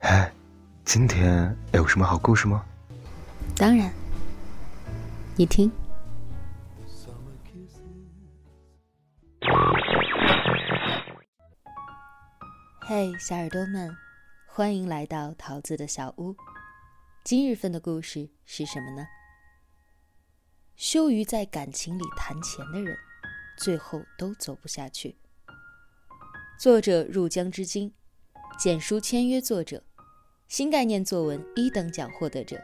哎，今天有什么好故事吗？当然，你听。嘿，小耳朵们，欢迎来到桃子的小屋。今日份的故事是什么呢？羞于在感情里谈钱的人，最后都走不下去。作者入江之鲸，简书签约作者，新概念作文一等奖获得者。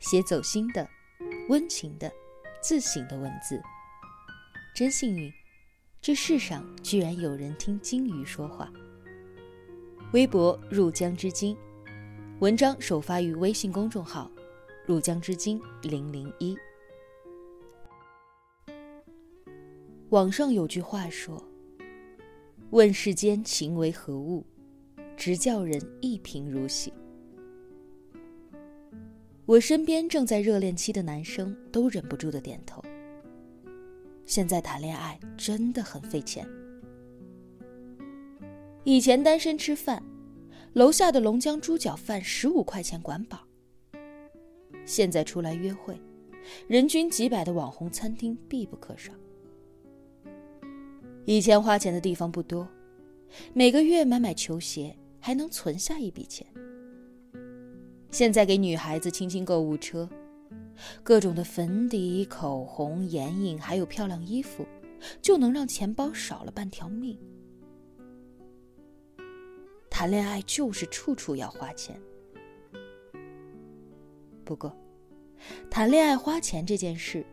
写走心的、温情的、自省的文字，真幸运，这世上居然有人听鲸鱼说话。微博入江之鲸，文章首发于微信公众号“入江之鲸零零一”。网上有句话说：“问世间情为何物，直叫人一贫如洗。”我身边正在热恋期的男生都忍不住的点头。现在谈恋爱真的很费钱。以前单身吃饭，楼下的龙江猪脚饭十五块钱管饱。现在出来约会，人均几百的网红餐厅必不可少。以前花钱的地方不多，每个月买买球鞋还能存下一笔钱。现在给女孩子清清购物车，各种的粉底、口红、眼影，还有漂亮衣服，就能让钱包少了半条命。谈恋爱就是处处要花钱。不过，谈恋爱花钱这件事，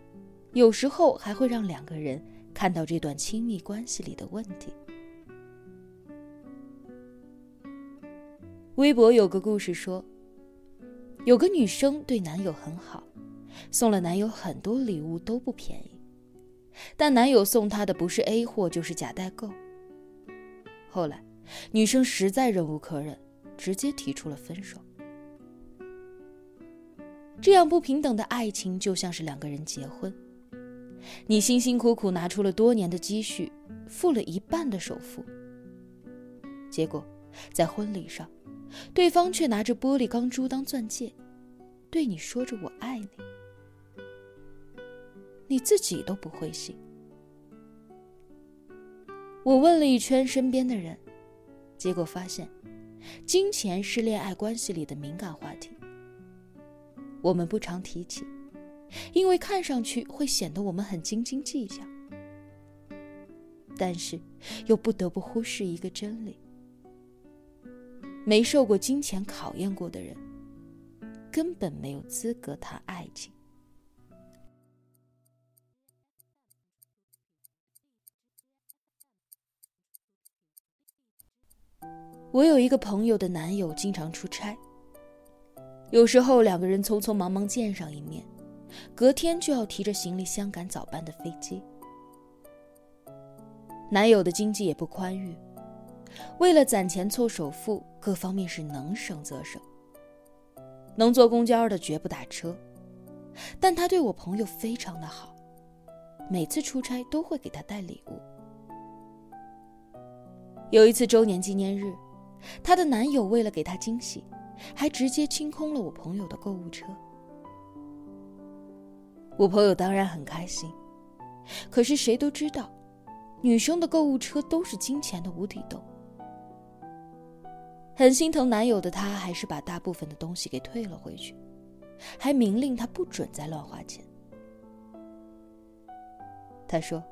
有时候还会让两个人看到这段亲密关系里的问题。微博有个故事说。有个女生对男友很好，送了男友很多礼物都不便宜，但男友送她的不是 A 货就是假代购。后来，女生实在忍无可忍，直接提出了分手。这样不平等的爱情就像是两个人结婚，你辛辛苦苦拿出了多年的积蓄，付了一半的首付，结果在婚礼上。对方却拿着玻璃钢珠当钻戒，对你说着“我爱你”，你自己都不会信。我问了一圈身边的人，结果发现，金钱是恋爱关系里的敏感话题。我们不常提起，因为看上去会显得我们很斤斤计较，但是又不得不忽视一个真理。没受过金钱考验过的人，根本没有资格谈爱情。我有一个朋友的男友经常出差，有时候两个人匆匆忙忙见上一面，隔天就要提着行李箱赶早班的飞机。男友的经济也不宽裕。为了攒钱凑首付，各方面是能省则省。能坐公交的绝不打车，但他对我朋友非常的好，每次出差都会给他带礼物。有一次周年纪念日，她的男友为了给她惊喜，还直接清空了我朋友的购物车。我朋友当然很开心，可是谁都知道，女生的购物车都是金钱的无底洞。很心疼男友的她，还是把大部分的东西给退了回去，还明令他不准再乱花钱。她说：“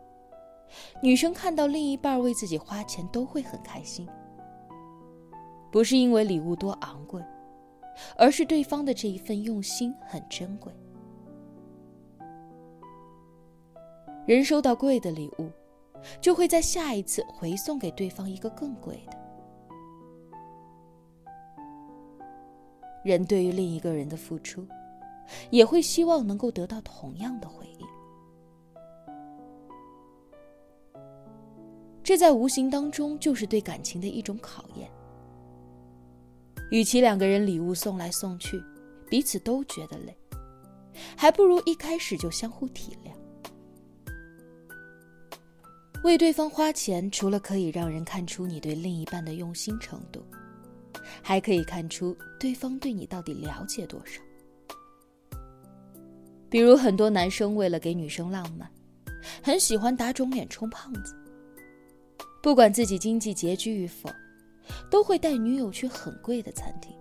女生看到另一半为自己花钱都会很开心，不是因为礼物多昂贵，而是对方的这一份用心很珍贵。人收到贵的礼物，就会在下一次回送给对方一个更贵的。”人对于另一个人的付出，也会希望能够得到同样的回应。这在无形当中就是对感情的一种考验。与其两个人礼物送来送去，彼此都觉得累，还不如一开始就相互体谅。为对方花钱，除了可以让人看出你对另一半的用心程度，还可以看出对方对你到底了解多少。比如，很多男生为了给女生浪漫，很喜欢打肿脸充胖子。不管自己经济拮据与否，都会带女友去很贵的餐厅。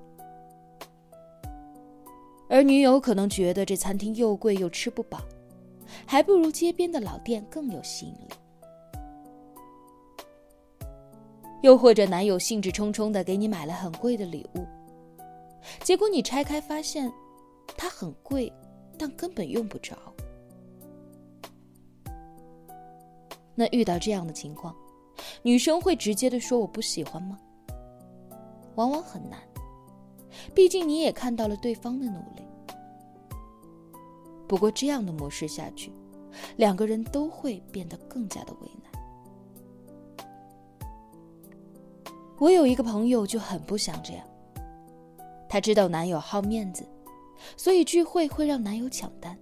而女友可能觉得这餐厅又贵又吃不饱，还不如街边的老店更有吸引力。又或者男友兴致冲冲的给你买了很贵的礼物，结果你拆开发现，它很贵，但根本用不着。那遇到这样的情况，女生会直接的说我不喜欢吗？往往很难，毕竟你也看到了对方的努力。不过这样的模式下去，两个人都会变得更加的为难。我有一个朋友就很不想这样。她知道男友好面子，所以聚会会让男友抢单，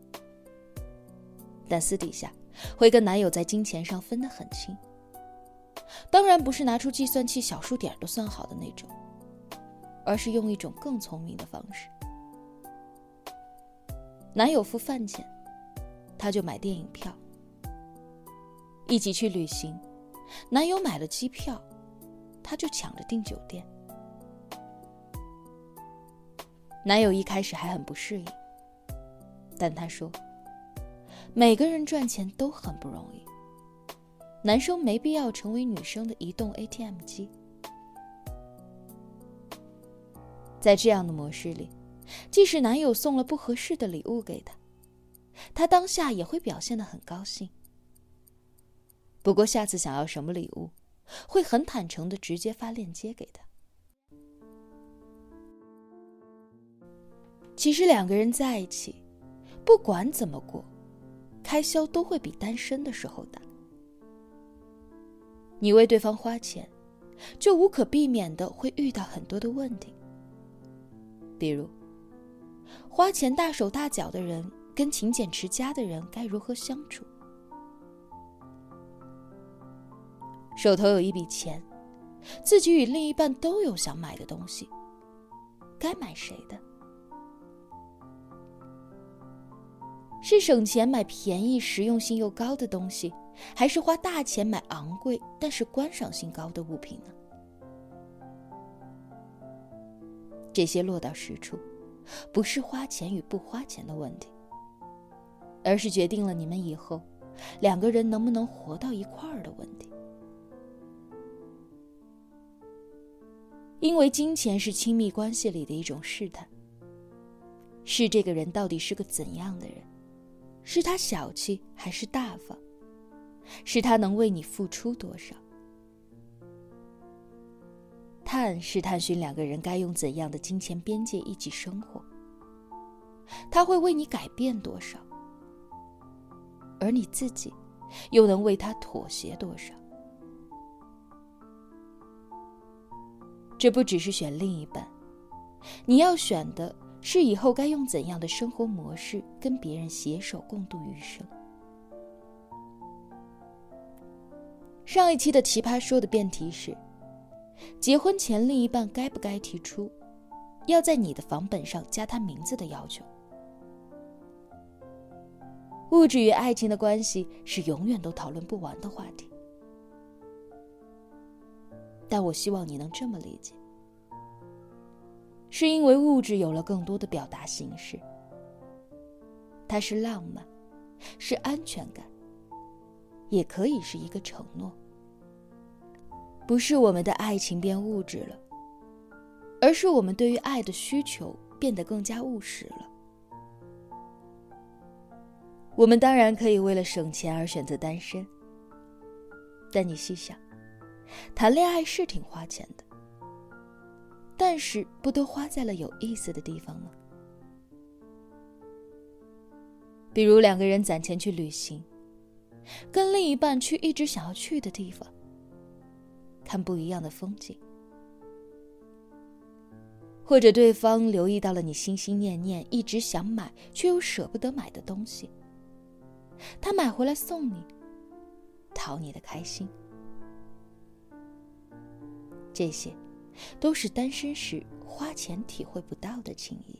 但私底下会跟男友在金钱上分得很清。当然不是拿出计算器小数点都算好的那种，而是用一种更聪明的方式。男友付饭钱，她就买电影票；一起去旅行，男友买了机票。他就抢着订酒店。男友一开始还很不适应，但他说：“每个人赚钱都很不容易，男生没必要成为女生的移动 ATM 机。”在这样的模式里，即使男友送了不合适的礼物给她，她当下也会表现的很高兴。不过下次想要什么礼物？会很坦诚的直接发链接给他。其实两个人在一起，不管怎么过，开销都会比单身的时候大。你为对方花钱，就无可避免的会遇到很多的问题。比如，花钱大手大脚的人跟勤俭持家的人该如何相处？手头有一笔钱，自己与另一半都有想买的东西，该买谁的？是省钱买便宜、实用性又高的东西，还是花大钱买昂贵但是观赏性高的物品呢？这些落到实处，不是花钱与不花钱的问题，而是决定了你们以后两个人能不能活到一块儿的问题。因为金钱是亲密关系里的一种试探，是这个人到底是个怎样的人，是他小气还是大方，是他能为你付出多少。探是探寻两个人该用怎样的金钱边界一起生活，他会为你改变多少，而你自己又能为他妥协多少。这不只是选另一半，你要选的是以后该用怎样的生活模式跟别人携手共度余生。上一期的奇葩说的辩题是：结婚前另一半该不该提出要在你的房本上加他名字的要求？物质与爱情的关系是永远都讨论不完的话题。但我希望你能这么理解，是因为物质有了更多的表达形式，它是浪漫，是安全感，也可以是一个承诺。不是我们的爱情变物质了，而是我们对于爱的需求变得更加务实了。我们当然可以为了省钱而选择单身，但你细想。谈恋爱是挺花钱的，但是不都花在了有意思的地方吗？比如两个人攒钱去旅行，跟另一半去一直想要去的地方，看不一样的风景，或者对方留意到了你心心念念、一直想买却又舍不得买的东西，他买回来送你。讨你的开心。这些，都是单身时花钱体会不到的情谊。